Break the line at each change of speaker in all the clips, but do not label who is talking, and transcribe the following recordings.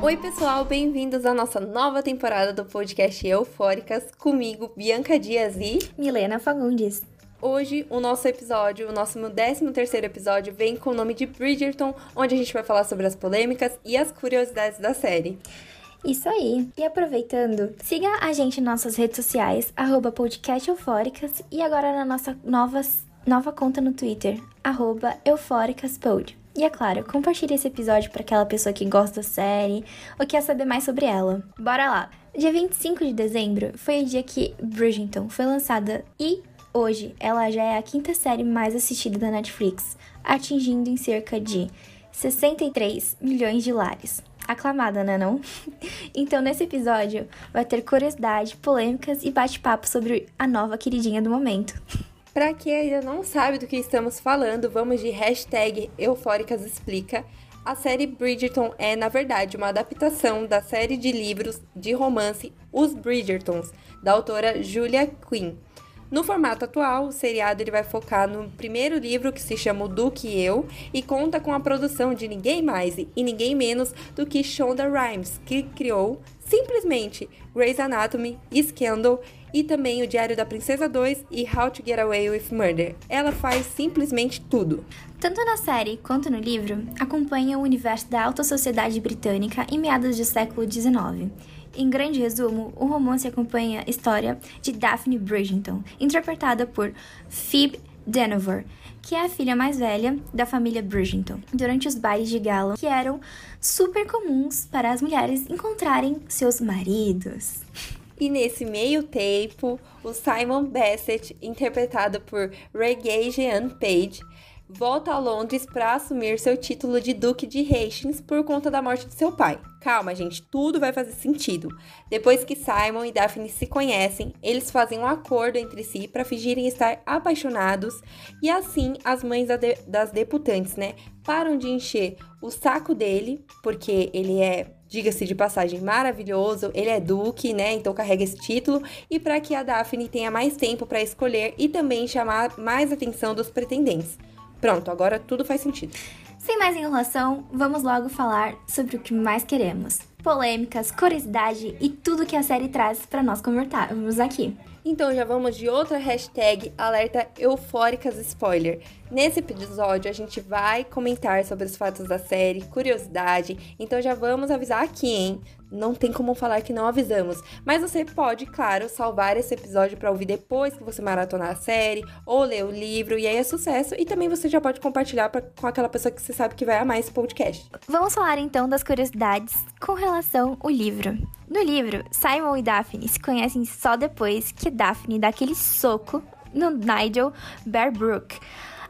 Oi, pessoal, bem-vindos à nossa nova temporada do podcast Eufóricas, comigo, Bianca Dias e
Milena Fagundes.
Hoje, o nosso episódio, o nosso 13 terceiro episódio, vem com o nome de Bridgerton, onde a gente vai falar sobre as polêmicas e as curiosidades da série.
Isso aí. E aproveitando, siga a gente nas nossas redes sociais, arroba podcast Eufóricas, e agora na nossa nova, nova conta no Twitter, arroba eufóricaspod. E é claro, compartilhe esse episódio para aquela pessoa que gosta da série ou quer saber mais sobre ela. Bora lá! Dia 25 de dezembro foi o dia que Bridgerton foi lançada e hoje ela já é a quinta série mais assistida da Netflix, atingindo em cerca de 63 milhões de lares. Aclamada, né não? então nesse episódio vai ter curiosidade, polêmicas e bate-papo sobre a nova queridinha do momento.
Para quem ainda não sabe do que estamos falando, vamos de hashtag Eufóricas Explica. A série Bridgerton é, na verdade, uma adaptação da série de livros de romance Os Bridgertons, da autora Julia Quinn. No formato atual, o seriado ele vai focar no primeiro livro que se chama O Duque e Eu e conta com a produção de ninguém mais e ninguém menos do que Shonda Rhimes, que criou simplesmente Grey's Anatomy, Scandal e também o Diário da Princesa 2 e How to Get Away with Murder. Ela faz simplesmente tudo.
Tanto na série quanto no livro, acompanha o universo da alta sociedade britânica em meados do século XIX. Em grande resumo, o romance acompanha a história de Daphne Bridgerton, interpretada por Phoebe Denover, que é a filha mais velha da família Bridgerton, durante os bailes de gala que eram super comuns para as mulheres encontrarem seus maridos.
E nesse meio tempo, o Simon Bassett, interpretado por Regé-Jean Page, volta a Londres para assumir seu título de Duque de Hastings por conta da morte de seu pai. Calma, gente, tudo vai fazer sentido. Depois que Simon e Daphne se conhecem, eles fazem um acordo entre si para fingirem estar apaixonados e assim as mães das deputantes, né, param de encher o saco dele, porque ele é diga-se de passagem, maravilhoso. Ele é duque, né? Então carrega esse título. E para que a Daphne tenha mais tempo para escolher e também chamar mais atenção dos pretendentes. Pronto, agora tudo faz sentido.
Sem mais enrolação, vamos logo falar sobre o que mais queremos: polêmicas, curiosidade e tudo que a série traz para nós conversarmos aqui.
Então já vamos de outra hashtag alerta eufóricas spoiler. Nesse episódio a gente vai comentar sobre os fatos da série, curiosidade, então já vamos avisar aqui, hein? não tem como falar que não avisamos. Mas você pode, claro, salvar esse episódio para ouvir depois que você maratonar a série ou ler o livro, e aí é sucesso. E também você já pode compartilhar pra, com aquela pessoa que você sabe que vai amar esse podcast.
Vamos falar então das curiosidades com relação ao livro. No livro, Simon e Daphne se conhecem só depois que Daphne dá aquele soco no Nigel Bearbrook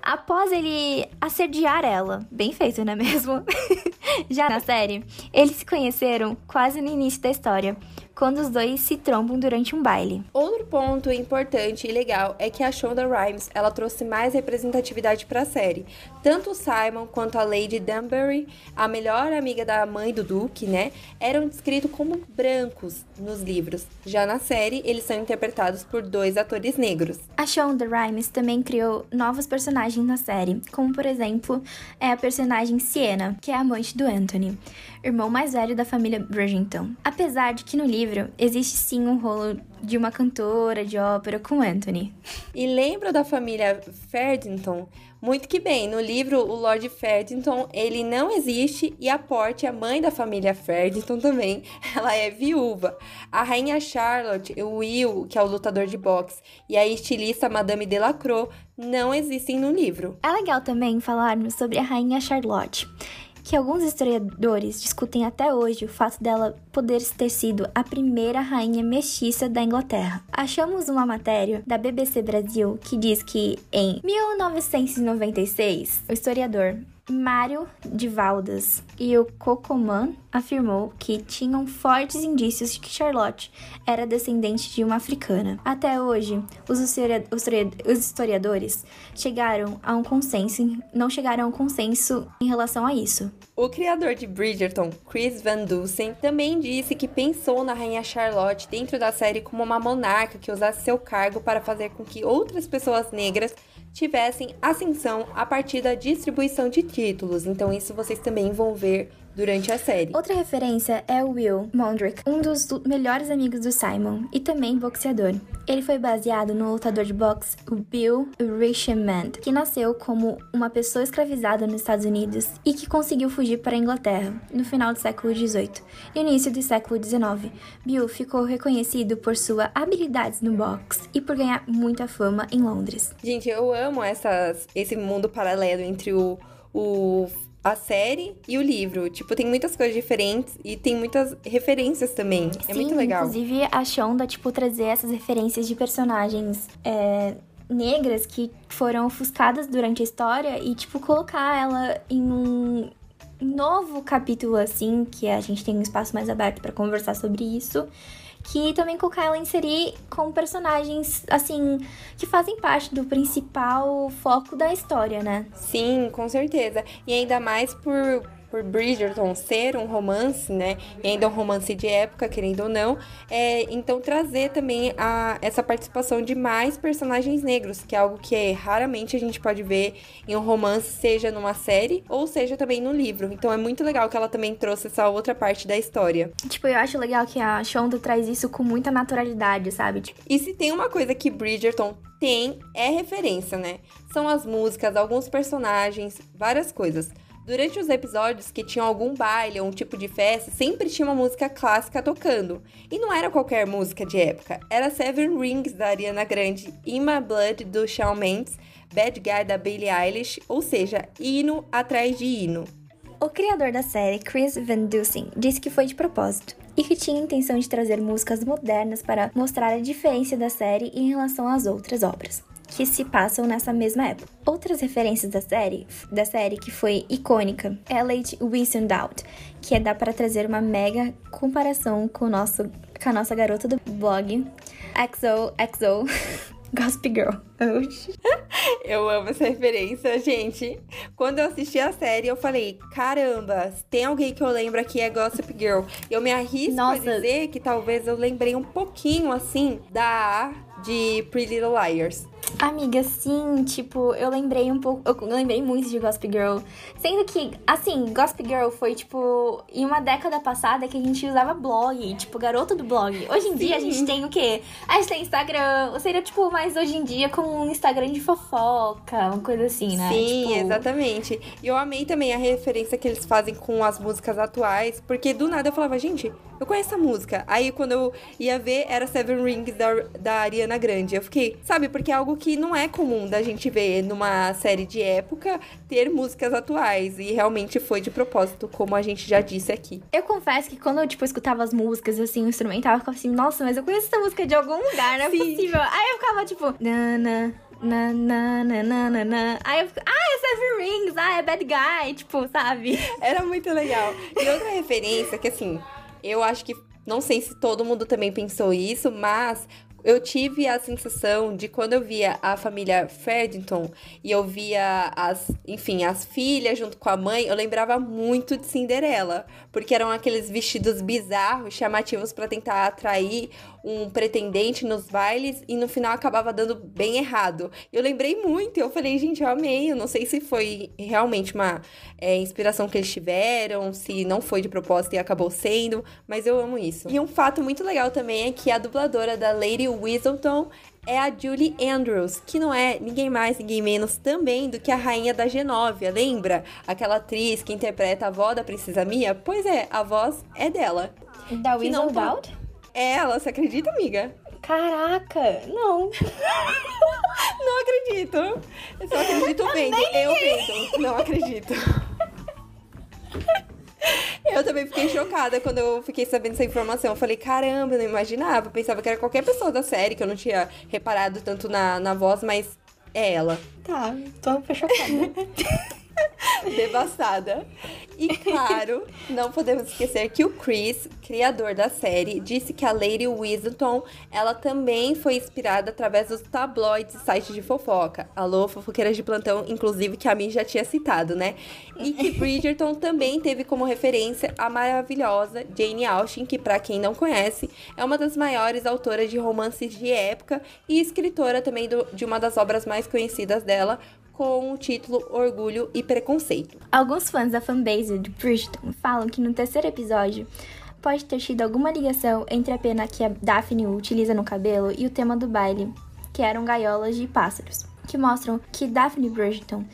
após ele assediar ela. Bem feito, não é mesmo? Já na série, eles se conheceram quase no início da história, quando os dois se trombam durante um baile.
Outro ponto importante e legal é que a Shonda Rhimes ela trouxe mais representatividade para a série. Tanto o Simon quanto a Lady Danbury, a melhor amiga da mãe do Duke, né, eram descritos como brancos nos livros. Já na série, eles são interpretados por dois atores negros.
A Shonda Rhimes também criou novos personagens na série, como por exemplo, é a personagem Sienna, que é a amante do Anthony, irmão mais velho da família Bridgerton. Apesar de que no livro existe sim um rolo de uma cantora de ópera com Anthony.
E lembra da família Ferdinton? Muito que bem, no livro o Lord Ferdinton, ele não existe e a Porte, a mãe da família Ferdinton também, ela é viúva. A rainha Charlotte, o Will, que é o lutador de boxe, e a estilista Madame Delacroix não existem no livro.
É legal também falarmos sobre a rainha Charlotte que alguns historiadores discutem até hoje o fato dela poder ter sido a primeira rainha mestiça da Inglaterra. Achamos uma matéria da BBC Brasil que diz que em 1996, o historiador Mário de Valdas e o Cocoman afirmou que tinham fortes indícios de que Charlotte era descendente de uma africana. Até hoje, os historiadores chegaram a um consenso, não chegaram a um consenso em relação a isso.
O criador de Bridgerton, Chris Van Dusen, também disse que pensou na rainha Charlotte dentro da série como uma monarca que usasse seu cargo para fazer com que outras pessoas negras tivessem ascensão a partir da distribuição de títulos. Então, isso vocês também vão ver durante a série.
Outra referência é o Will Mondrick, um dos melhores amigos do Simon e também boxeador. Ele foi baseado no lutador de boxe Bill Richmond, que nasceu como uma pessoa escravizada nos Estados Unidos e que conseguiu fugir para a Inglaterra no final do século XVIII e início do século XIX. Bill ficou reconhecido por suas habilidades no boxe e por ganhar muita fama em Londres.
Gente, eu amo essas, esse mundo paralelo entre o, o a série e o livro. Tipo, tem muitas coisas diferentes e tem muitas referências também. É
Sim,
muito legal.
Inclusive, a Shonda, tipo, trazer essas referências de personagens é, negras que foram ofuscadas durante a história e, tipo, colocar ela em um novo capítulo, assim, que a gente tem um espaço mais aberto para conversar sobre isso que também colocar ela inserir com personagens, assim, que fazem parte do principal foco da história, né?
Sim, com certeza. E ainda mais por por Bridgerton ser um romance, né? E ainda um romance de época, querendo ou não. É, então trazer também a, essa participação de mais personagens negros, que é algo que é, raramente a gente pode ver em um romance, seja numa série ou seja também no livro. Então é muito legal que ela também trouxe essa outra parte da história.
Tipo, eu acho legal que a Shonda traz isso com muita naturalidade, sabe?
E se tem uma coisa que Bridgerton tem, é referência, né? São as músicas, alguns personagens, várias coisas. Durante os episódios que tinham algum baile ou um tipo de festa, sempre tinha uma música clássica tocando. E não era qualquer música de época, era Seven Rings da Ariana Grande, In My Blood do Shawn Mendes, Bad Guy da Billie Eilish, ou seja, hino atrás de hino.
O criador da série, Chris Van Dusen, disse que foi de propósito e que tinha a intenção de trazer músicas modernas para mostrar a diferença da série em relação às outras obras que se passam nessa mesma época. Outras referências da série, da série que foi icônica, é Late Winston Out, que é dá para trazer uma mega comparação com, o nosso, com a nossa garota do blog, XO XO Gossip Girl.
eu amo essa referência, gente. Quando eu assisti a série, eu falei: caramba, tem alguém que eu lembro aqui é Gossip Girl. Eu me arrisco Nossa. a dizer que talvez eu lembrei um pouquinho assim da de Pretty Little Liars.
Amiga, sim, tipo, eu lembrei um pouco. Eu lembrei muito de Gossip Girl. Sendo que, assim, Gossip Girl foi, tipo, em uma década passada que a gente usava blog, tipo, garota do blog. Hoje em sim. dia a gente tem o quê? A gente tem Instagram, seria, tipo, mais hoje em dia como um Instagram de fofoca, uma coisa assim, né?
Sim,
tipo...
exatamente. E eu amei também a referência que eles fazem com as músicas atuais, porque do nada eu falava, gente, eu conheço a música. Aí quando eu ia ver, era Seven Rings da, da Ariana Grande. Eu fiquei, sabe, porque é algo que não é comum da gente ver numa série de época ter músicas atuais. E realmente foi de propósito, como a gente já disse aqui.
Eu confesso que quando eu, tipo, escutava as músicas, assim, o instrumental, eu ficava assim, nossa, mas eu conheço essa música de algum lugar, não é Sim. possível. Aí eu ficava, tipo, nana. Na, na, na, na, na, na. Aí eu fico, ah, é Seven Rings, ah, é Bad Guy, tipo, sabe?
Era muito legal. E outra referência que, assim, eu acho que não sei se todo mundo também pensou isso, mas eu tive a sensação de quando eu via a família Ferdington e eu via as, enfim, as filhas junto com a mãe, eu lembrava muito de Cinderela, porque eram aqueles vestidos bizarros, chamativos para tentar atrair um pretendente nos bailes e no final acabava dando bem errado. Eu lembrei muito, eu falei, gente, eu amei. Eu não sei se foi realmente uma é, inspiração que eles tiveram, se não foi de propósito e acabou sendo, mas eu amo isso. E um fato muito legal também é que a dubladora da Lady Whistleton é a Julie Andrews, que não é ninguém mais, ninguém menos também do que a rainha da Genóvia, lembra? Aquela atriz que interpreta a avó da princesa Mia? Pois é, a voz é dela.
Da Whistledown?
É ela, você acredita, amiga?
Caraca, não.
não acredito. Eu só acredito vendo. Eu vendo. Não acredito. Eu também fiquei chocada quando eu fiquei sabendo essa informação. Eu falei, caramba, eu não imaginava. Eu pensava que era qualquer pessoa da série, que eu não tinha reparado tanto na, na voz, mas é ela.
Tá, tô chocada.
devastada. E claro, não podemos esquecer que o Chris, criador da série, disse que a Lady Weaselton, ela também foi inspirada através dos tabloides e sites de fofoca. Alô, fofoqueiras de plantão, inclusive que a mim já tinha citado, né? E que Bridgerton também teve como referência a maravilhosa Jane Austen, que para quem não conhece, é uma das maiores autoras de romances de época e escritora também do, de uma das obras mais conhecidas dela, com o título Orgulho e Preconceito.
Alguns fãs da fanbase de Bridgerton falam que no terceiro episódio pode ter tido alguma ligação entre a pena que a Daphne utiliza no cabelo e o tema do baile, que eram gaiolas de pássaros, que mostram que Daphne Bridgerton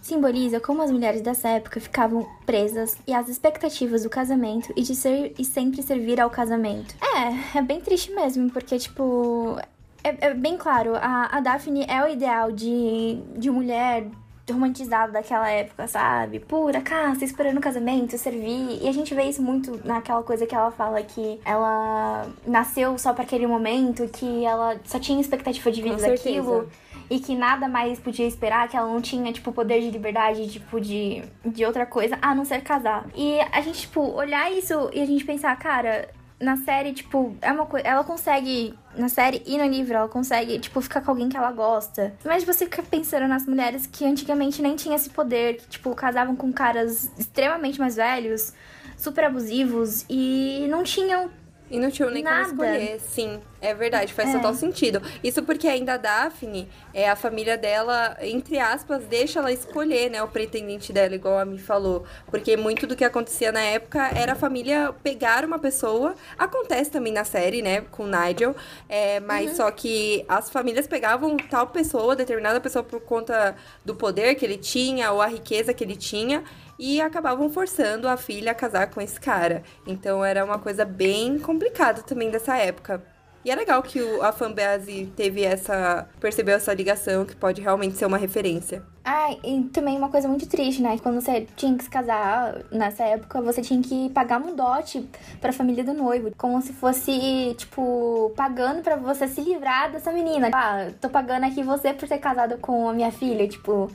simboliza como as mulheres dessa época ficavam presas e as expectativas do casamento e de ser e sempre servir ao casamento. É, é bem triste mesmo, porque, tipo, é, é bem claro, a, a Daphne é o ideal de, de mulher romantizada daquela época, sabe? Pura, casa, esperando o casamento, servir. E a gente vê isso muito naquela coisa que ela fala que ela nasceu só para aquele momento, que ela só tinha expectativa de vida daquilo. E que nada mais podia esperar, que ela não tinha, tipo, poder de liberdade, tipo, de, de outra coisa, a não ser casar. E a gente, tipo, olhar isso e a gente pensar, cara, na série, tipo, é uma coisa. Ela consegue, na série e no livro, ela consegue, tipo, ficar com alguém que ela gosta. Mas você fica pensando nas mulheres que antigamente nem tinham esse poder, que, tipo, casavam com caras extremamente mais velhos, super abusivos e não tinham.
E não tinham nem como
Nada.
escolher, sim. É verdade, faz
É.
total sentido. Isso porque ainda a Daphne, é, a família dela, entre aspas, deixa ela escolher, né, o pretendente dela, igual a Mi falou. Porque muito do que acontecia na época era a família pegar uma pessoa. Acontece também na série, né, com o Nigel. É, mas só que as famílias pegavam tal pessoa, determinada pessoa por conta do poder que ele tinha ou a riqueza que ele tinha. E acabavam forçando a filha a casar com esse cara. Então era uma coisa bem complicada também dessa época. E é legal que o- a fanbase teve essa. percebeu essa ligação, que pode realmente ser uma referência.
Ah, e também uma coisa muito triste, né? Quando você tinha que se casar nessa época, você tinha que pagar um dote pra família do noivo. Como se fosse, tipo, pagando pra você se livrar dessa menina. Ah, tô pagando aqui você por ter casado com a minha filha, tipo,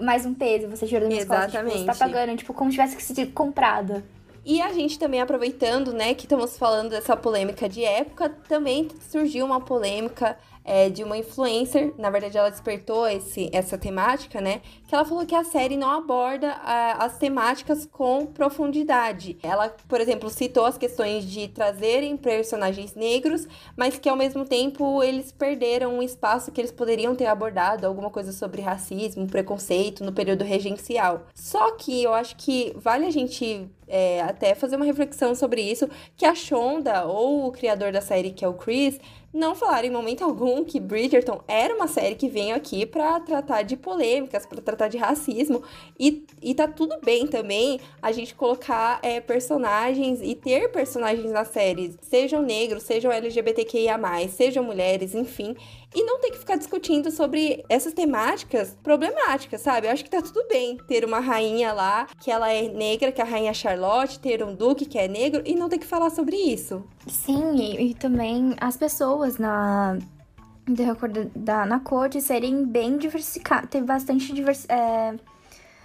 mais um peso, você tirou da minha escola. Tipo, você tá
Exatamente.
pagando, tipo, como se tivesse sido comprada.
E a gente também aproveitando, né, que estamos falando dessa polêmica de época, também surgiu uma polêmica é, de uma influencer, na verdade ela despertou esse, essa temática, né, que ela falou que a série não aborda ah, as temáticas com profundidade. Ela, por exemplo, citou as questões de trazerem personagens negros, mas que ao mesmo tempo eles perderam um espaço que eles poderiam ter abordado, alguma coisa sobre racismo, preconceito no período regencial. Só que eu acho que vale a gente é, até fazer uma reflexão sobre isso, que a Shonda, ou o criador da série, que é o Chris, não falaram em momento algum que Bridgerton era uma série que veio aqui pra tratar de polêmicas, pra tratar de racismo. E, e tá tudo bem também a gente colocar é, personagens e ter personagens na série, sejam negros, sejam LGBTQIA, sejam mulheres, enfim. E não ter que ficar discutindo sobre essas temáticas problemáticas, sabe? Eu acho que tá tudo bem ter uma rainha lá que ela é negra, que é a rainha Charlotte, ter um duque que é negro e não ter que falar sobre isso.
Sim, e, e também as pessoas na, da, na corte serem bem diversificadas. Tem bastante divers, é,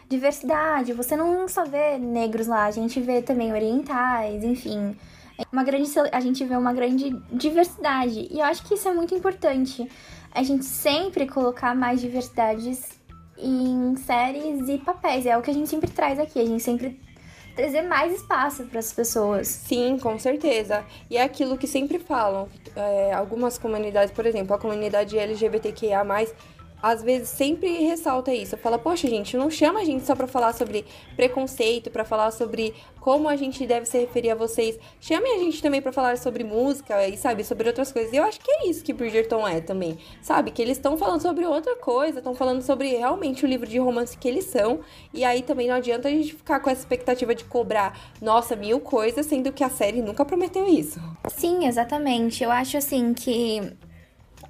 diversidade. Você não só vê negros lá, a gente vê também orientais, enfim. Uma grande, a gente vê uma grande diversidade. E eu acho que isso é muito importante. A gente sempre colocar mais diversidades em séries e papéis. É o que a gente sempre traz aqui. A gente sempre trazer mais espaço para as pessoas.
Sim, com certeza. E é aquilo que sempre falam. é, algumas comunidades, por exemplo, a comunidade LGBTQIA, às vezes sempre ressalta isso. Fala, poxa, gente, não chama a gente só pra falar sobre preconceito, pra falar sobre como a gente deve se referir a vocês. Chame a gente também pra falar sobre música e, sabe, sobre outras coisas. E eu acho que é isso que Bridgerton é também. Sabe? Que eles estão falando sobre outra coisa, estão falando sobre realmente o livro de romance que eles são. E aí também não adianta a gente ficar com essa expectativa de cobrar, nossa, mil coisas, sendo que a série nunca prometeu isso.
Sim, exatamente. Eu acho assim que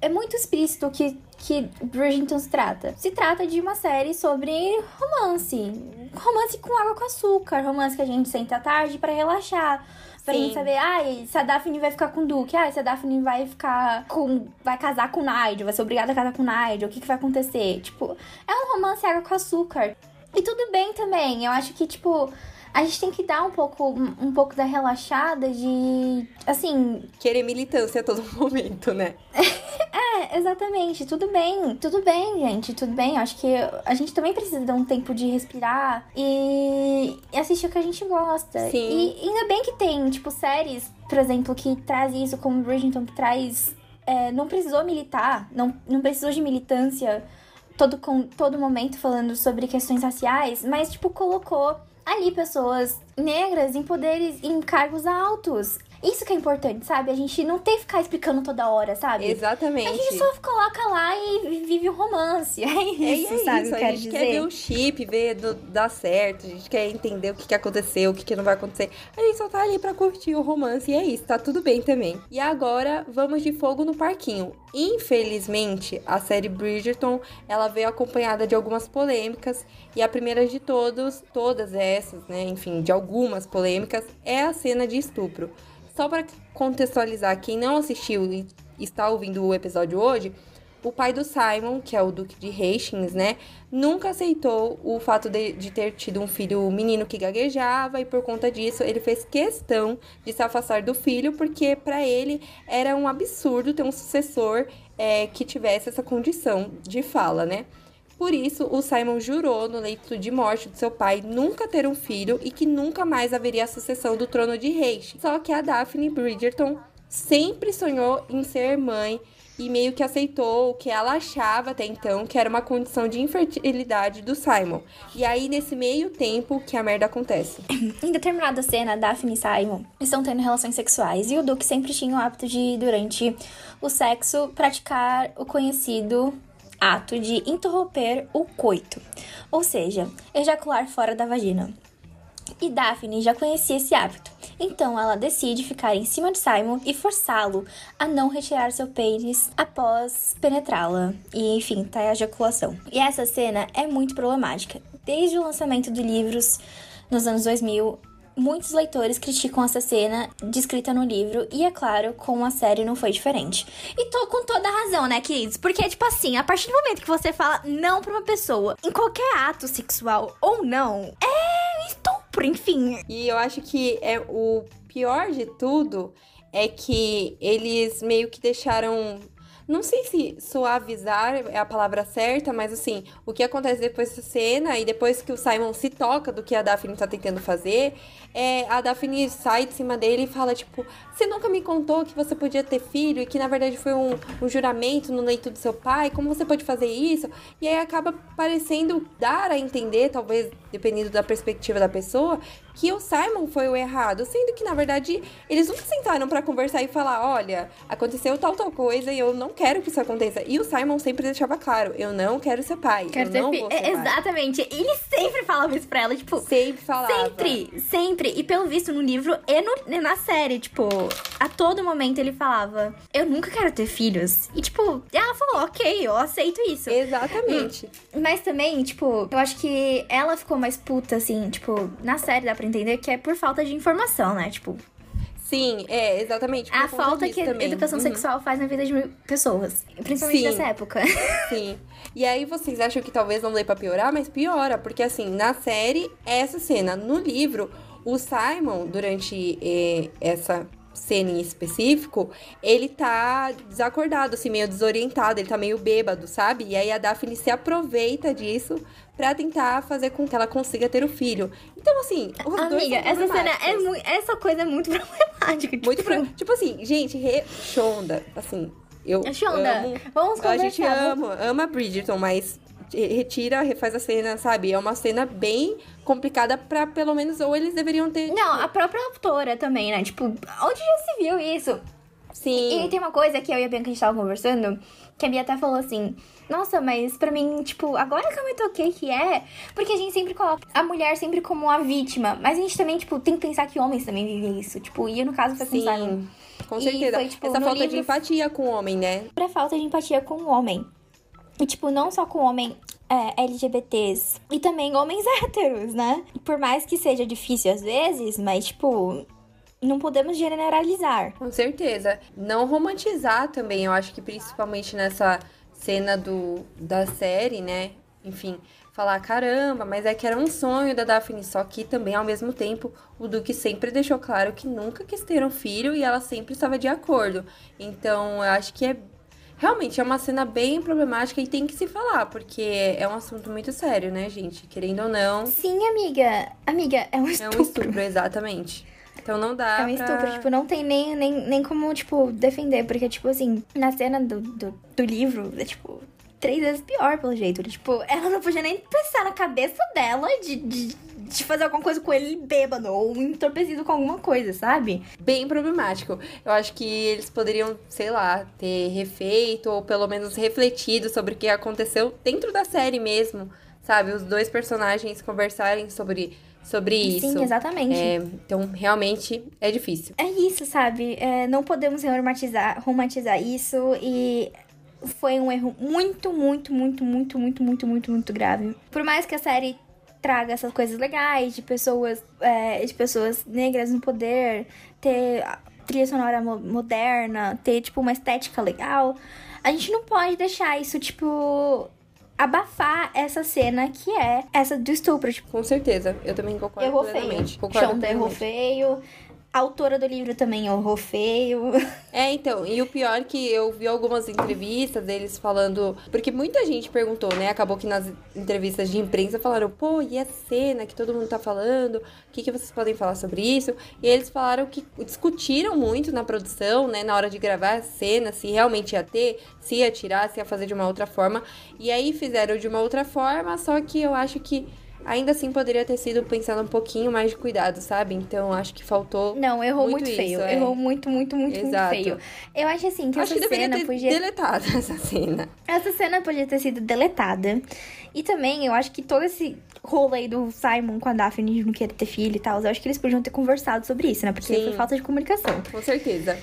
é muito explícito que, que Bridgerton se trata. Se trata de uma série sobre romance. Romance com água com açúcar. Romance que a gente senta à tarde pra relaxar. Pra
Sim.
gente saber, ai, se a Daphne vai ficar com o Duke, ai, se a Daphne vai ficar com. vai casar com o Nigel, vai ser obrigada a casar com o Nigel, o que, que vai acontecer? Tipo, é um romance água com açúcar. E tudo bem também. Eu acho que, tipo, a gente tem que dar um pouco, um pouco da relaxada de. Assim.
Querer militância a todo momento, né?
é, exatamente. Tudo bem. Tudo bem, gente. Tudo bem. Acho que a gente também precisa dar um tempo de respirar e, e assistir o que a gente gosta.
Sim.
E ainda bem que tem, tipo, séries, por exemplo, que traz isso, como Bridgerton, que traz. É, não precisou militar, não, não precisou de militância todo, com, todo momento falando sobre questões raciais, mas, tipo, colocou ali pessoas negras em poderes, em cargos altos. Isso que é importante, sabe? A gente não tem que ficar explicando toda hora, sabe?
Exatamente.
A gente só coloca lá e vive o romance. É isso, é, sabe?
Isso.
a
gente quer ver o chip, ver do, dar certo. A gente quer entender o que, que aconteceu, o que, que não vai acontecer. A gente só tá ali pra curtir o romance e é isso, tá tudo bem também. E agora, vamos de fogo no parquinho. Infelizmente, a série Bridgerton, ela veio acompanhada de algumas polêmicas. E a primeira de todos, todas essas, né, enfim, de algumas polêmicas, é a cena de estupro. Só para contextualizar quem não assistiu e está ouvindo o episódio hoje, o pai do Simon, que é o Duque de Hastings, né, nunca aceitou o fato de, de, ter tido um filho menino que gaguejava e por conta disso ele fez questão de se afastar do filho porque para ele era um absurdo ter um sucessor é, que tivesse essa condição de fala, né? Por isso, o Simon jurou no leito de morte de seu pai nunca ter um filho e que nunca mais haveria sucessão do trono de reis. Só que a Daphne Bridgerton sempre sonhou em ser mãe e meio que aceitou o que ela achava até então que era uma condição de infertilidade do Simon. E aí, nesse meio tempo, que a merda acontece.
Em determinada cena, Daphne e Simon estão tendo relações sexuais e o Duque sempre tinha o hábito de, durante o sexo, praticar o conhecido ato de interromper o coito, ou seja, ejacular fora da vagina. E Daphne já conhecia esse hábito, então ela decide ficar em cima de Simon e forçá-lo a não retirar seu pênis após penetrá-la e, enfim, tá a ejaculação. E essa cena é muito problemática. Desde o lançamento de livros nos anos 2000, Muitos leitores criticam essa cena descrita no livro, e é claro, com a série não foi diferente. E tô com toda a razão, né, queridos? Porque, tipo assim, a partir do momento que você fala não pra uma pessoa, em qualquer ato sexual ou não, é estupro, enfim.
E eu acho que é o pior de tudo é que eles meio que deixaram não sei se suavizar é a palavra certa, mas assim, o que acontece depois dessa cena e depois que o Simon se toca do que a Daphne tá tentando fazer, é, a Daphne sai de cima dele e fala, tipo, você nunca me contou que você podia ter filho e que na verdade foi um, um juramento no leito do seu pai, como você pode fazer isso? E aí acaba parecendo dar a entender, talvez dependendo da perspectiva da pessoa, que o Simon foi o errado, sendo que na verdade eles nunca sentaram para conversar e falar, olha, aconteceu tal tal coisa e eu não quero que isso aconteça. E o Simon sempre deixava claro, eu não quero ser pai, quero eu não fi... vou ser
é, Exatamente. Ele sempre falava isso pra ela, tipo,
sempre falava.
Sempre, sempre. E pelo visto no livro e no, na série, tipo, a todo momento ele falava, eu nunca quero ter filhos. E tipo, ela falou, OK, eu aceito isso.
Exatamente.
Hum, mas também, tipo, eu acho que ela ficou mais puta assim, tipo, na série dá pra entender que é por falta de informação, né? Tipo.
Sim, é, exatamente.
A falta que a educação uhum. sexual faz na vida de pessoas. Principalmente Sim. nessa época.
Sim. E aí vocês acham que talvez não dê pra piorar, mas piora. Porque assim, na série, essa cena. No livro, o Simon, durante eh, essa cena em específico, ele tá desacordado, assim, meio desorientado, ele tá meio bêbado, sabe? E aí a Daphne se aproveita disso para tentar fazer com que ela consiga ter o filho. Então, assim, os
Amiga,
dois
essa cena é muito. Essa coisa é muito problemática.
Muito tipo... Pro... tipo assim, gente, re... Shonda, assim. Eu
Shonda,
amo,
vamos conversar.
A gente ama, ama Bridgerton, mas retira, refaz a cena, sabe? É uma cena bem complicada pra pelo menos, ou eles deveriam ter.
Não, a própria autora também, né? Tipo, onde já se viu isso?
Sim.
E, e tem uma coisa que eu e a Bianca a gente tava conversando, que a Bia até falou assim. Nossa, mas pra mim, tipo, agora que eu me toquei que é. Porque a gente sempre coloca a mulher sempre como a vítima. Mas a gente também, tipo, tem que pensar que homens também vivem isso. Tipo, e no caso foi
Sim.
pensar.
Com certeza. Foi, tipo, Essa falta livro, de empatia com o homem, né?
Pra falta de empatia com o homem. E, tipo, não só com homem é, LGBTs e também homens héteros, né? Por mais que seja difícil às vezes, mas, tipo, não podemos generalizar.
Com certeza. Não romantizar também, eu acho que principalmente nessa cena do, da série, né? Enfim, falar, caramba, mas é que era um sonho da Daphne, só que também, ao mesmo tempo, o Duque sempre deixou claro que nunca quis ter um filho e ela sempre estava de acordo. Então, eu acho que é realmente é uma cena bem problemática e tem que se falar, porque é um assunto muito sério, né, gente? Querendo ou não.
Sim, amiga. Amiga, é um estupro.
É um estupro, exatamente. Então não dá.
É um
pra...
estupro, tipo, não tem nem, nem, nem como, tipo, defender. Porque, tipo assim, na cena do, do, do livro, é tipo, três vezes pior, pelo jeito. Tipo, ela não podia nem pensar na cabeça dela de, de, de fazer alguma coisa com ele bêbado ou entorpecido com alguma coisa, sabe?
Bem problemático. Eu acho que eles poderiam, sei lá, ter refeito ou pelo menos refletido sobre o que aconteceu dentro da série mesmo, sabe? Os dois personagens conversarem sobre sobre isso.
Sim, exatamente.
É, então, realmente é difícil.
É isso, sabe? É, não podemos romantizar, romantizar isso e foi um erro muito, muito, muito, muito, muito, muito, muito, muito grave. Por mais que a série traga essas coisas legais de pessoas, é, de pessoas negras no poder, ter trilha sonora moderna, ter tipo uma estética legal, a gente não pode deixar isso tipo abafar essa cena que é essa do estupro. Tipo,
Com certeza, eu também concordo
errou
plenamente.
feio.
Concordo
errou feio. Autora do livro também errou feio.
É, então, e o pior é que eu vi algumas entrevistas deles falando. Porque muita gente perguntou, né? Acabou que nas entrevistas de imprensa falaram, pô, e a cena que todo mundo tá falando? O que, que vocês podem falar sobre isso? E eles falaram que discutiram muito na produção, né? Na hora de gravar a cena, se realmente ia ter, se ia tirar, se ia fazer de uma outra forma. E aí fizeram de uma outra forma, só que eu acho que ainda assim poderia ter sido pensando um pouquinho mais de cuidado, sabe? Então acho que faltou.
Não, errou muito,
muito
feio.
isso, é.
Errou muito, muito, muito,
Exato.
muito feio. Eu acho assim que
acho
essa
que
cena
ter
podia.
deletado essa cena.
Essa cena podia ter sido deletada. E também, eu acho que todo esse rolo aí do Simon com a Daphne de não querer ter filho e tal, eu acho que eles podiam ter conversado sobre isso, né? Porque
Sim.
foi falta de comunicação.
Com certeza.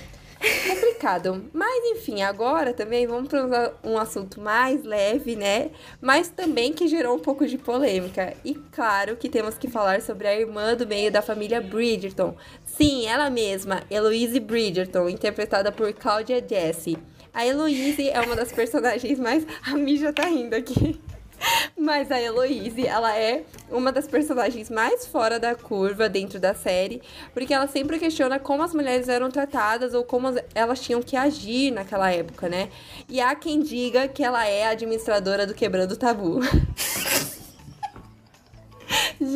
Complicado. Mas enfim, agora também vamos para um assunto mais leve, né? Mas também que gerou um pouco de polêmica. E claro que temos que falar sobre a irmã do meio da família Bridgerton. Sim, ela mesma, Eloise Bridgerton, interpretada por Claudia Jessie. A Eloise é uma das personagens mais. A Mija tá rindo aqui. Mas a Heloise, ela é uma das personagens mais fora da curva dentro da série, porque ela sempre questiona como as mulheres eram tratadas ou como elas tinham que agir naquela época, né? E há quem diga que ela é a administradora do Quebrando Tabu.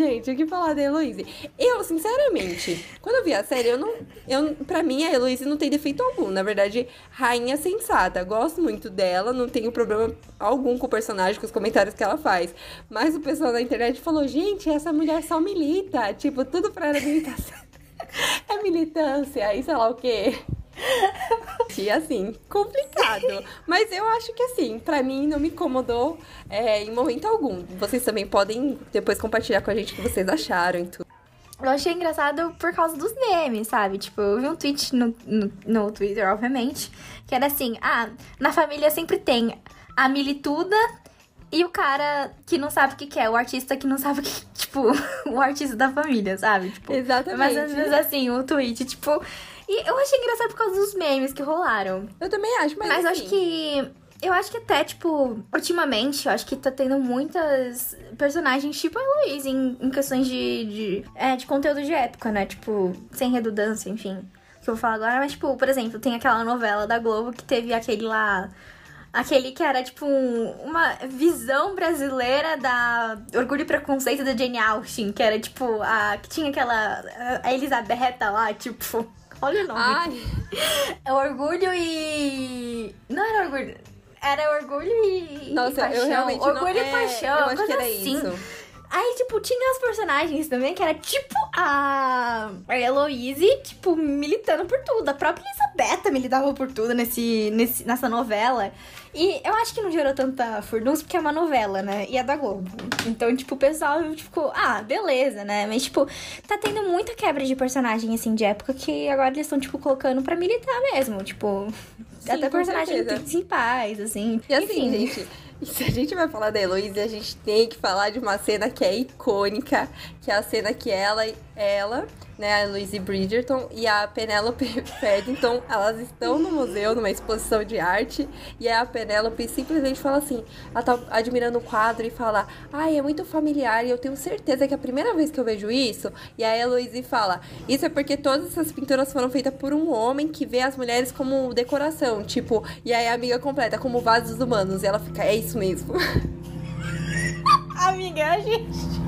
Gente, o que falar da Heloise? Eu, sinceramente, quando eu vi a série, eu não. Eu, pra mim, a Heloise não tem defeito algum. Na verdade, rainha sensata. Gosto muito dela, não tenho problema algum com o personagem, com os comentários que ela faz. Mas o pessoal na internet falou: gente, essa mulher só milita. Tipo, tudo pra ela militação. é militância e sei lá o quê. E assim, complicado. Mas eu acho que assim, pra mim não me incomodou é, em momento algum. Vocês também podem depois compartilhar com a gente o que vocês acharam e tudo.
Eu achei engraçado por causa dos memes, sabe? Tipo, eu vi um tweet no, no, no Twitter, obviamente, que era assim: ah, na família sempre tem a milituda e o cara que não sabe o que, que é, o artista que não sabe o que. Tipo, o artista da família, sabe? Tipo,
Exatamente.
Mas às vezes assim, o tweet, tipo. E eu achei engraçado por causa dos memes que rolaram.
Eu também acho, mas.
Mas eu
assim,
acho que. Eu acho que até, tipo, ultimamente, eu acho que tá tendo muitas personagens tipo a Heloise em, em questões de, de, é, de conteúdo de época, né? Tipo, sem redundância, enfim. Que eu vou falar agora, mas, tipo, por exemplo, tem aquela novela da Globo que teve aquele lá. Aquele que era, tipo, um- uma visão brasileira da Orgulho e Preconceito da Jane Austen, que era, tipo, a. que tinha aquela. a Elisabetta lá, tipo. Olha o nome.
Ai,
É orgulho e. Não era orgulho. Era orgulho e.
nossa,
e paixão.
eu realmente
Orgulho
não...
e
é,
paixão.
Eu
uma
acho que era
assim.
isso.
Aí, tipo, tinha os personagens também, que era tipo a, Heloise, tipo, militando por tudo. A própria Elisabetta militava por tudo nesse, nesse, nessa novela. E eu acho que não gerou tanta furdunça porque é uma novela, né? E é da Globo. Então, tipo, o pessoal ficou, ah, beleza, né? Mas, tipo, tá tendo muita quebra de personagem, assim, de época que agora eles estão, tipo, colocando pra militar mesmo. Tipo,
Sim,
até personagens
certeza.
principais, assim.
E assim,
Enfim.
gente, se a gente vai falar da Heloísa, a gente tem que falar de uma cena que é icônica, que é a cena que ela, ela né, a Louise Bridgerton e a Penelope Paddington, elas estão no museu, numa exposição de arte, e a Penelope simplesmente fala assim, ela tá admirando o quadro e fala, ai, é muito familiar e eu tenho certeza que é a primeira vez que eu vejo isso. E aí a Louise fala, isso é porque todas essas pinturas foram feitas por um homem que vê as mulheres como decoração, tipo, e aí a amiga completa, como vasos humanos, e ela fica, é isso mesmo.
Amiga, a gente.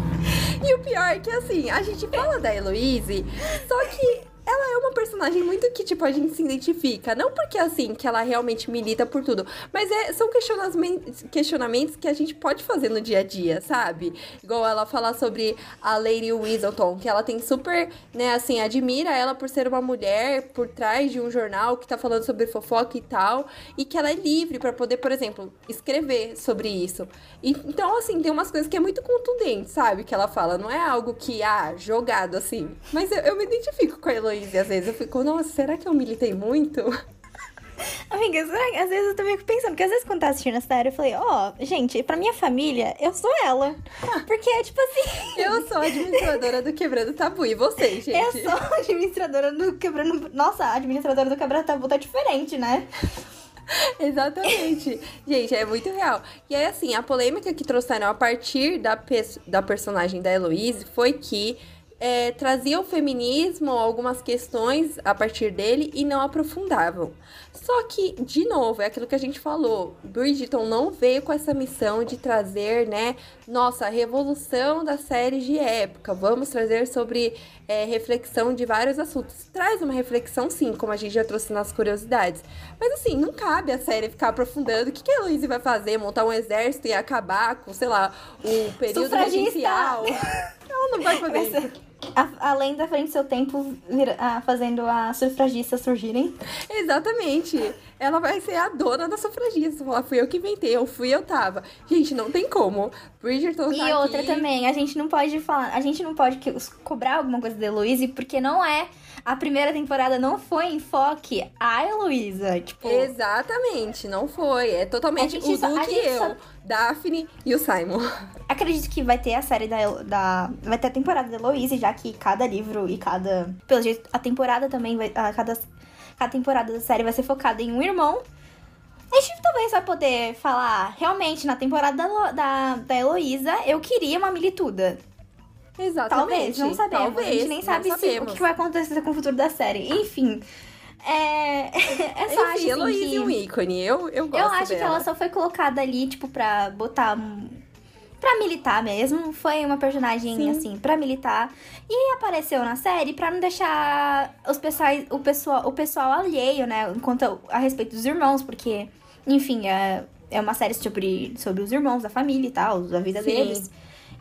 E o pior é que, assim, a gente fala da Heloise, só que ela é uma personagem muito que, tipo, a gente se identifica. Não porque, assim, que ela realmente milita por tudo. Mas é, são questionamentos, que a gente pode fazer no dia a dia, sabe? Igual ela falar sobre a Lady Weaselton, que ela tem super, né, assim, admira ela por ser uma mulher por trás de um jornal que tá falando sobre fofoca e tal. E que ela é livre para poder, por exemplo, escrever sobre isso. E, então, assim, tem umas coisas que é muito contundente, sabe? Que ela fala. Não é algo que, ah, jogado, assim. Mas eu, eu me identifico com a E às vezes eu fico, nossa, será que eu militei muito?
Amiga, será às vezes eu também fico pensando, porque às vezes quando tá assistindo a série, eu falei, ó, oh, gente, pra minha família, eu sou ela. Porque é tipo assim.
eu sou administradora do Quebrando Tabu. E vocês, gente?
Eu sou administradora do Quebrando. Nossa, a administradora do Quebrando Tabu tá diferente, né?
Exatamente. Gente, é muito real. E aí, assim, a polêmica que trouxeram a partir da, da personagem da Heloise foi que é, traziam o feminismo, algumas questões a partir dele e não aprofundavam. Só que, de novo, é aquilo que a gente falou. Bridgerton não veio com essa missão de trazer, né, nossa, a revolução das séries de época. Vamos trazer sobre é, reflexão de vários assuntos. Traz uma reflexão, sim, como a gente já trouxe nas curiosidades. Mas, assim, não cabe a série ficar aprofundando. O que, que a Louise vai fazer? Montar um exército e acabar com, sei lá, o período regencial? Ela não vai fazer isso
a, além da frente do seu tempo vira, a, fazendo as sufragistas surgirem.
Exatamente. Ela vai ser a dona da sufragista. Falar, fui eu que inventei, eu fui, eu tava. Gente, não tem como. Bridgerton
E
tá
outra
aqui.
também, a gente não pode falar, a gente não pode cobrar alguma coisa da Heloise, porque não é. A primeira temporada não foi enfoque a Heloísa, tipo...
Exatamente, não foi. É totalmente o Duque e eu. Só Daphne e o Simon.
Acredito que vai ter a série da, da. Vai ter a temporada da Heloise, já que cada livro e cada. Pelo jeito, a temporada também vai. A, cada, cada temporada da série vai ser focada em um irmão. A gente talvez vai poder falar, realmente, na temporada da, da, da Heloísa, eu queria uma milituda.
Exatamente.
Talvez, não sabemos. Talvez, a gente nem sabe se, o que vai acontecer com o futuro da série. Enfim. É. é só
Enfim, acho assim, que... é um ícone. Eu, eu gosto
Eu acho
dela.
que ela só foi colocada ali, tipo, pra botar. Pra militar mesmo. Foi uma personagem, Sim. assim, pra militar. E apareceu na série pra não deixar os pessoais, o, pessoal, o pessoal alheio, né? Enquanto a respeito dos irmãos, porque, enfim, é, é uma série sobre, sobre os irmãos, da família e tal, da vida Sim. deles.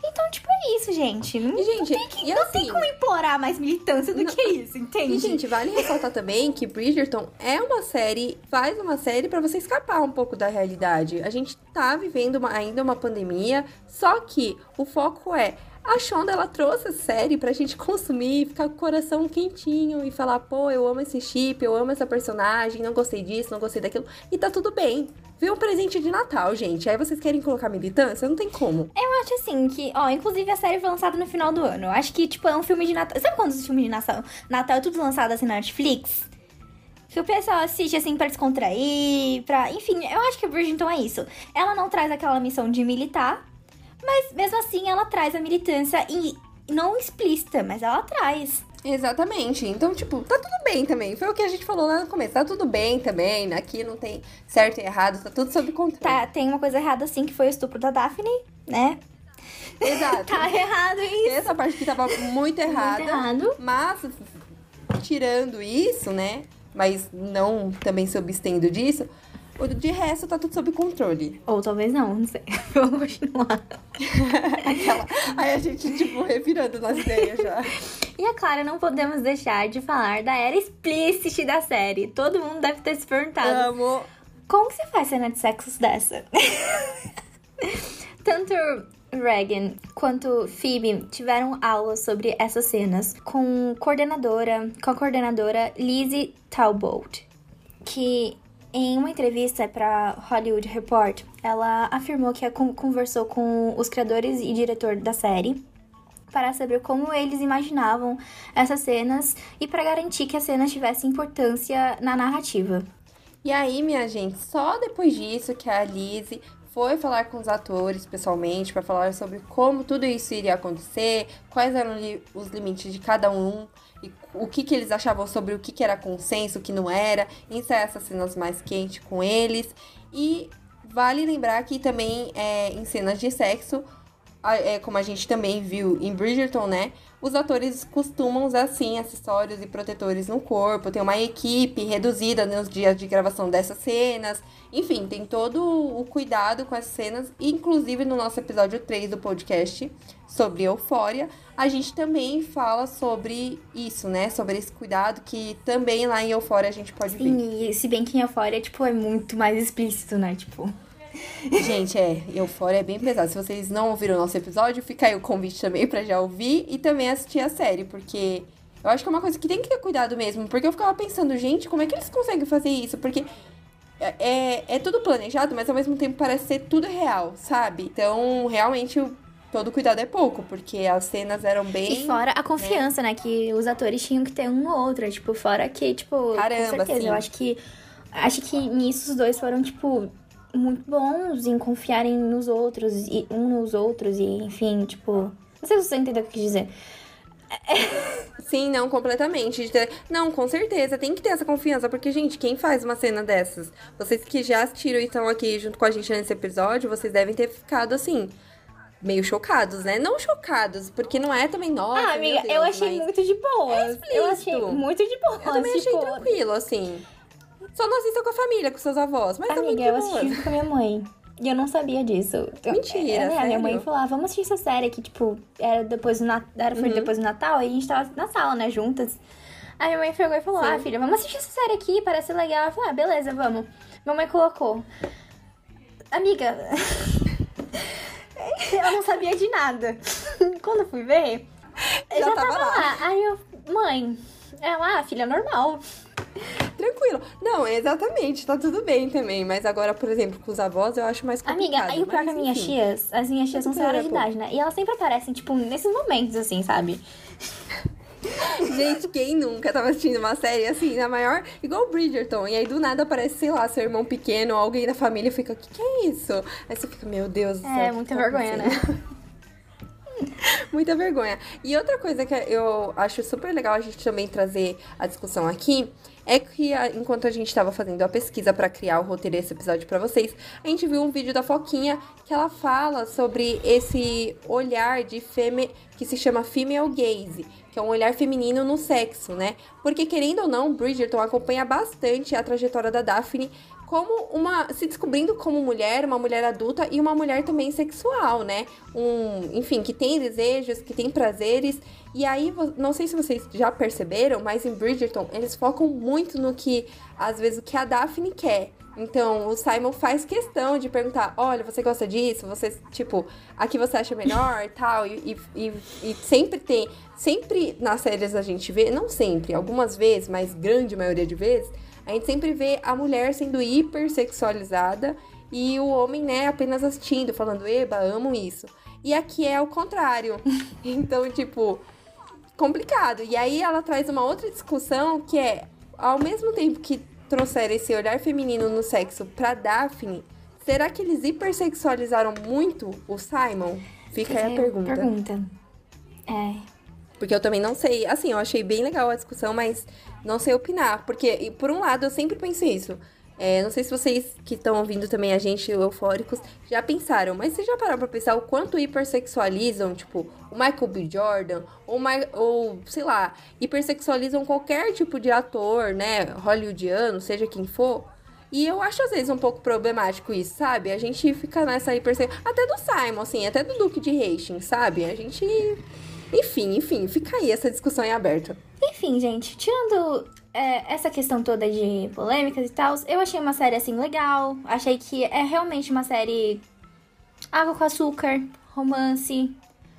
Então, tipo, é isso, gente. Não, gente, não, tem, que, não assim, tem como implorar mais militância do não, que isso, entende?
E, gente, vale ressaltar também que Bridgerton é uma série, faz uma série para você escapar um pouco da realidade. A gente tá vivendo uma, ainda uma pandemia, só que o foco é a Shonda, ela trouxe a série pra gente consumir, ficar com o coração quentinho e falar, pô, eu amo esse chip, eu amo essa personagem, não gostei disso, não gostei daquilo. E tá tudo bem. Vê um presente de Natal, gente. Aí vocês querem colocar militância? Não tem como.
Eu acho assim que, ó, inclusive a série foi lançada no final do ano. Eu acho que, tipo, é um filme de Natal. Sabe quando os filmes de Natal, Natal é tudo lançado assim na Netflix? Que o pessoal assiste assim pra descontrair, pra. Enfim, eu acho que o Bridgerton é isso. Ela não traz aquela missão de militar, mas mesmo assim ela traz a militância e não explícita, mas ela traz.
Exatamente. Então, tipo, tá tudo bem também. Foi o que a gente falou lá no começo. Tá tudo bem também. Aqui não tem certo e errado, tá tudo sob controle.
Tá, tem uma coisa errada sim, que foi o estupro da Daphne, né?
Exato.
tá errado isso.
Essa parte que tava muito errada.
Muito errado.
Mas, tirando isso, né? Mas não também se obstendo disso, de resto, tá tudo sob controle.
Ou talvez não, não sei. Vamos continuar.
Aquela... Aí a gente, tipo, revirando nas ideias já.
E é claro, não podemos deixar de falar da era explícita da série. Todo mundo deve ter se perguntado.
Amo.
Como que você faz cena de sexos dessa? Tanto Regan quanto Phoebe tiveram aulas sobre essas cenas com coordenadora, com a coordenadora Lizzie Talbot, que em uma entrevista para Hollywood Report, ela afirmou que conversou com os criadores e diretor da série para saber como eles imaginavam essas cenas e para garantir que as cenas tivessem importância na narrativa.
E aí, minha gente, só depois disso que a Lizzie foi falar com os atores pessoalmente para falar sobre como tudo isso iria acontecer, quais eram os limites de cada um o que, que eles achavam sobre o que, que era consenso, o que não era, ensaiar essas cenas mais quentes com eles. E vale lembrar que também é, em cenas de sexo é, como a gente também viu em Bridgerton, né? Os atores costumam usar, sim, acessórios e protetores no corpo. Tem uma equipe reduzida nos dias de gravação dessas cenas. Enfim, tem todo o cuidado com as cenas. Inclusive, no nosso episódio 3 do podcast sobre Eufória, a gente também fala sobre isso, né? Sobre esse cuidado que também lá em Eufória a gente pode
sim,
ver.
Sim, se bem que em Eufória, tipo, é muito mais explícito, né? Tipo...
Gente, é, Eufória é bem pesado. Se vocês não ouviram o nosso episódio, fica aí o convite também pra já ouvir e também assistir a série, porque eu acho que é uma coisa que tem que ter cuidado mesmo. Porque eu ficava pensando, gente, como é que eles conseguem fazer isso? Porque é, é, é tudo planejado, mas ao mesmo tempo parece ser tudo real, sabe? Então, realmente, todo cuidado é pouco, porque as cenas eram bem.
E fora a confiança, né? né que os atores tinham que ter um no outro. Tipo, fora que, tipo, Caramba, com certeza. Sim. Eu acho que. Acho que nisso os dois foram, tipo, muito bons em confiarem nos outros, e um nos outros, e enfim, tipo. Não sei se você entendeu o que eu quis dizer.
Sim, não, completamente. Não, com certeza, tem que ter essa confiança, porque, gente, quem faz uma cena dessas? Vocês que já assistiram e estão aqui junto com a gente nesse episódio, vocês devem ter ficado assim. Meio chocados, né? Não chocados, porque não é também nossa.
Ah, amiga,
Deus,
eu achei muito de boa. É eu achei muito de boa.
Eu também tipo... achei tranquilo, assim. Só não assista com a família, com seus avós. Mas
Amiga,
tá
eu assisti com a minha mãe. E eu não sabia disso.
Mentira, é,
Minha mãe falou, ah, vamos assistir essa série que, tipo, era depois do, Nat... era, foi uhum. depois do Natal, e a gente tava na sala, né, juntas. Aí minha mãe pegou e falou, Sim. ah, filha, vamos assistir essa série aqui, parece legal. Eu falei, ah, beleza, vamos. Minha mãe colocou. Amiga, eu não sabia de nada. Quando eu fui ver, já, já tava, tava lá. lá. Aí eu, mãe, ela, ah, filha, normal.
Tranquilo. Não, exatamente, tá tudo bem também. Mas agora, por exemplo, com os avós, eu acho mais complicado.
Amiga, aí o pior que as minhas tias, as minhas tias são senhoras de idade, né? E elas sempre aparecem, tipo, nesses momentos, assim, sabe?
Gente, quem nunca tava assistindo uma série assim, na maior. Igual Bridgerton. E aí do nada aparece, sei lá, seu irmão pequeno, alguém da família fica, o que, que é isso? Aí você fica, meu Deus do
é, céu. É, muita tá vergonha, né?
Muita vergonha. E outra coisa que eu acho super legal a gente também trazer a discussão aqui é que enquanto a gente estava fazendo a pesquisa para criar o roteiro desse episódio para vocês, a gente viu um vídeo da Foquinha que ela fala sobre esse olhar de fêmea que se chama female gaze, que é um olhar feminino no sexo, né? Porque querendo ou não, Bridgerton acompanha bastante a trajetória da Daphne como uma se descobrindo como mulher, uma mulher adulta e uma mulher também sexual, né? Um, enfim, que tem desejos, que tem prazeres. E aí, não sei se vocês já perceberam, mas em Bridgerton eles focam muito no que às vezes o que a Daphne quer. Então, o Simon faz questão de perguntar: olha, você gosta disso? Você, tipo, aqui você acha melhor tal? E, e, e, sempre tem. Sempre nas séries a gente vê, não sempre, algumas vezes, mas grande maioria de vezes, a gente sempre vê a mulher sendo hipersexualizada e o homem, né, apenas assistindo, falando, eba, amo isso. E aqui é o contrário. então, tipo, complicado. E aí ela traz uma outra discussão que é, ao mesmo tempo que trouxeram esse olhar feminino no sexo pra Daphne, será que eles hipersexualizaram muito o Simon? Fica aí a pergunta.
Pergunta. É.
Porque eu também não sei. Assim, eu achei bem legal a discussão, mas não sei opinar. Porque, por um lado, eu sempre pensei isso. É, não sei se vocês que estão ouvindo também a gente, eufóricos, já pensaram, mas vocês já pararam pra pensar o quanto hipersexualizam, tipo, o Michael B. Jordan, ou, ou sei lá, hipersexualizam qualquer tipo de ator, né, hollywoodiano, seja quem for. E eu acho às vezes um pouco problemático isso, sabe? A gente fica nessa hipersexualização. Até do Simon, assim, até do Duke de Hastings, sabe? A gente enfim, enfim, fica aí essa discussão em aberto.
Enfim, gente, tirando é, essa questão toda de polêmicas e tal, eu achei uma série assim legal. Achei que é realmente uma série água com açúcar, romance,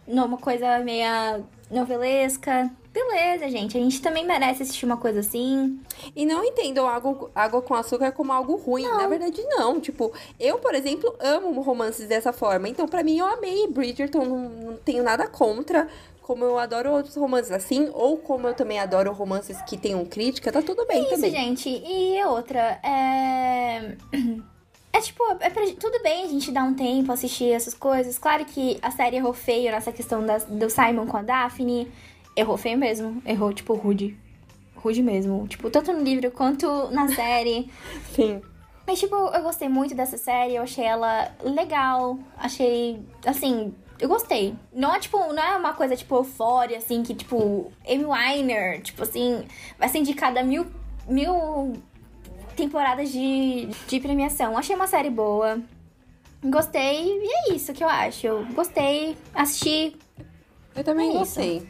uma coisa meia novelesca. Beleza, gente. A gente também merece assistir uma coisa assim.
E não entendam água, água com açúcar como algo ruim. Não. Na verdade, não. Tipo, eu, por exemplo, amo romances dessa forma. Então, para mim, eu amei Bridgerton. Não, não tenho nada contra como eu adoro outros romances assim, ou como eu também adoro romances que tenham crítica, tá tudo bem
Isso,
também.
gente. E outra, é. É tipo, é pra... tudo bem a gente dar um tempo, assistir essas coisas. Claro que a série errou feio nessa questão da... do Simon com a Daphne. Errou feio mesmo. Errou, tipo, rude. Rude mesmo. Tipo, tanto no livro quanto na série.
Sim.
Mas, tipo, eu gostei muito dessa série. Eu achei ela legal. Achei, assim, eu gostei. Não é, tipo, não é uma coisa, tipo, eufória, assim, que, tipo, Amy Weiner, tipo, assim, vai ser indicada mil, mil temporadas de, de premiação. Achei uma série boa. Gostei. E é isso que eu acho. Eu gostei, assisti.
Eu também
É isso.
gostei.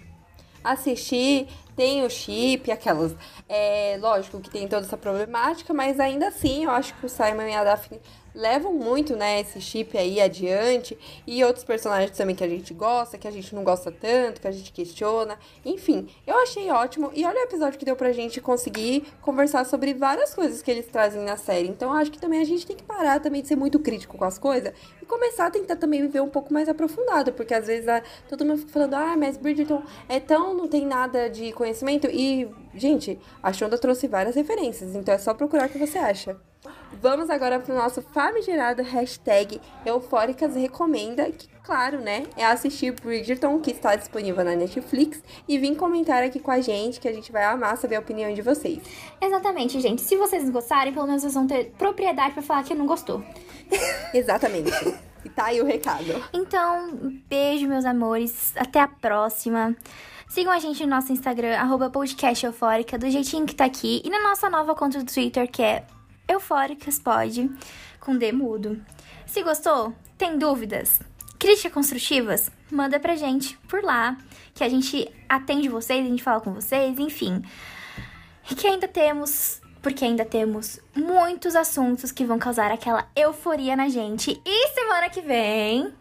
Assisti, tem o chip, aquelas. É, lógico que tem toda essa problemática, mas ainda assim eu acho que o Simon e a Daphne levam muito, né, esse chip aí adiante. E outros personagens também que a gente gosta, que a gente não gosta tanto, que a gente questiona. Enfim, eu achei ótimo. E olha o episódio que deu pra gente conseguir conversar sobre várias coisas que eles trazem na série. Então acho que também a gente tem que parar também de ser muito crítico com as coisas e começar a tentar também viver um pouco mais aprofundado. Porque às vezes a- todo mundo fica falando, ah, mas Bridgerton é tão, não tem nada de conhecimento. E, gente, a Shonda trouxe várias referências, então é só procurar o que você acha. Vamos agora pro nosso famigerado hashtag Eufóricas Recomenda, que, claro, né, é assistir Bridgerton, que está disponível na Netflix, e vir comentar aqui com a gente, que a gente vai amar saber a opinião de vocês.
Exatamente, gente. Se vocês gostarem, pelo menos vocês vão ter propriedade pra falar que não gostou.
Exatamente. e tá aí o recado.
Então, beijo, meus amores. Até a próxima. Sigam a gente no nosso Instagram, arroba podcast eufórica, do jeitinho que tá aqui. E na nossa nova conta do Twitter, que é eufóricaspod, com D mudo. Se gostou, tem dúvidas? Críticas construtivas? Manda pra gente por lá, que a gente atende vocês, a gente fala com vocês, enfim. E que ainda temos, porque ainda temos muitos assuntos que vão causar aquela euforia na gente. E semana que vem...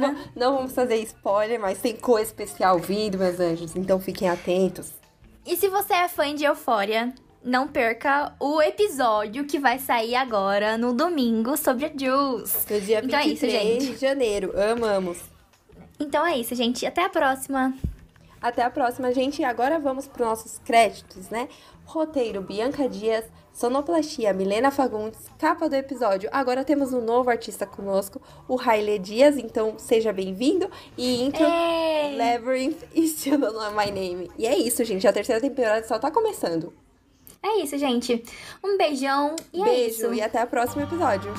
Não, não vamos fazer spoiler, mas tem coisa especial vindo, meus anjos, então fiquem atentos.
E se você é fã de Eufória, não perca o episódio que vai sair agora no domingo sobre a Jules.
No dia
Então é isso,
23
gente.
de janeiro. Amamos.
Então é isso, gente. Até a próxima.
Até a próxima, gente. E agora vamos para os nossos créditos, né? Roteiro Bianca Dias, sonoplastia Milena Fagundes, capa do episódio. Agora temos um novo artista conosco, o Haile Dias, então seja bem-vindo. E intro
Ei!
Labyrinth e Still Don't Know My Name. E é isso, gente. A terceira temporada só tá começando.
É isso, gente. Um beijão e é
Beijo
isso.
e até o próximo episódio.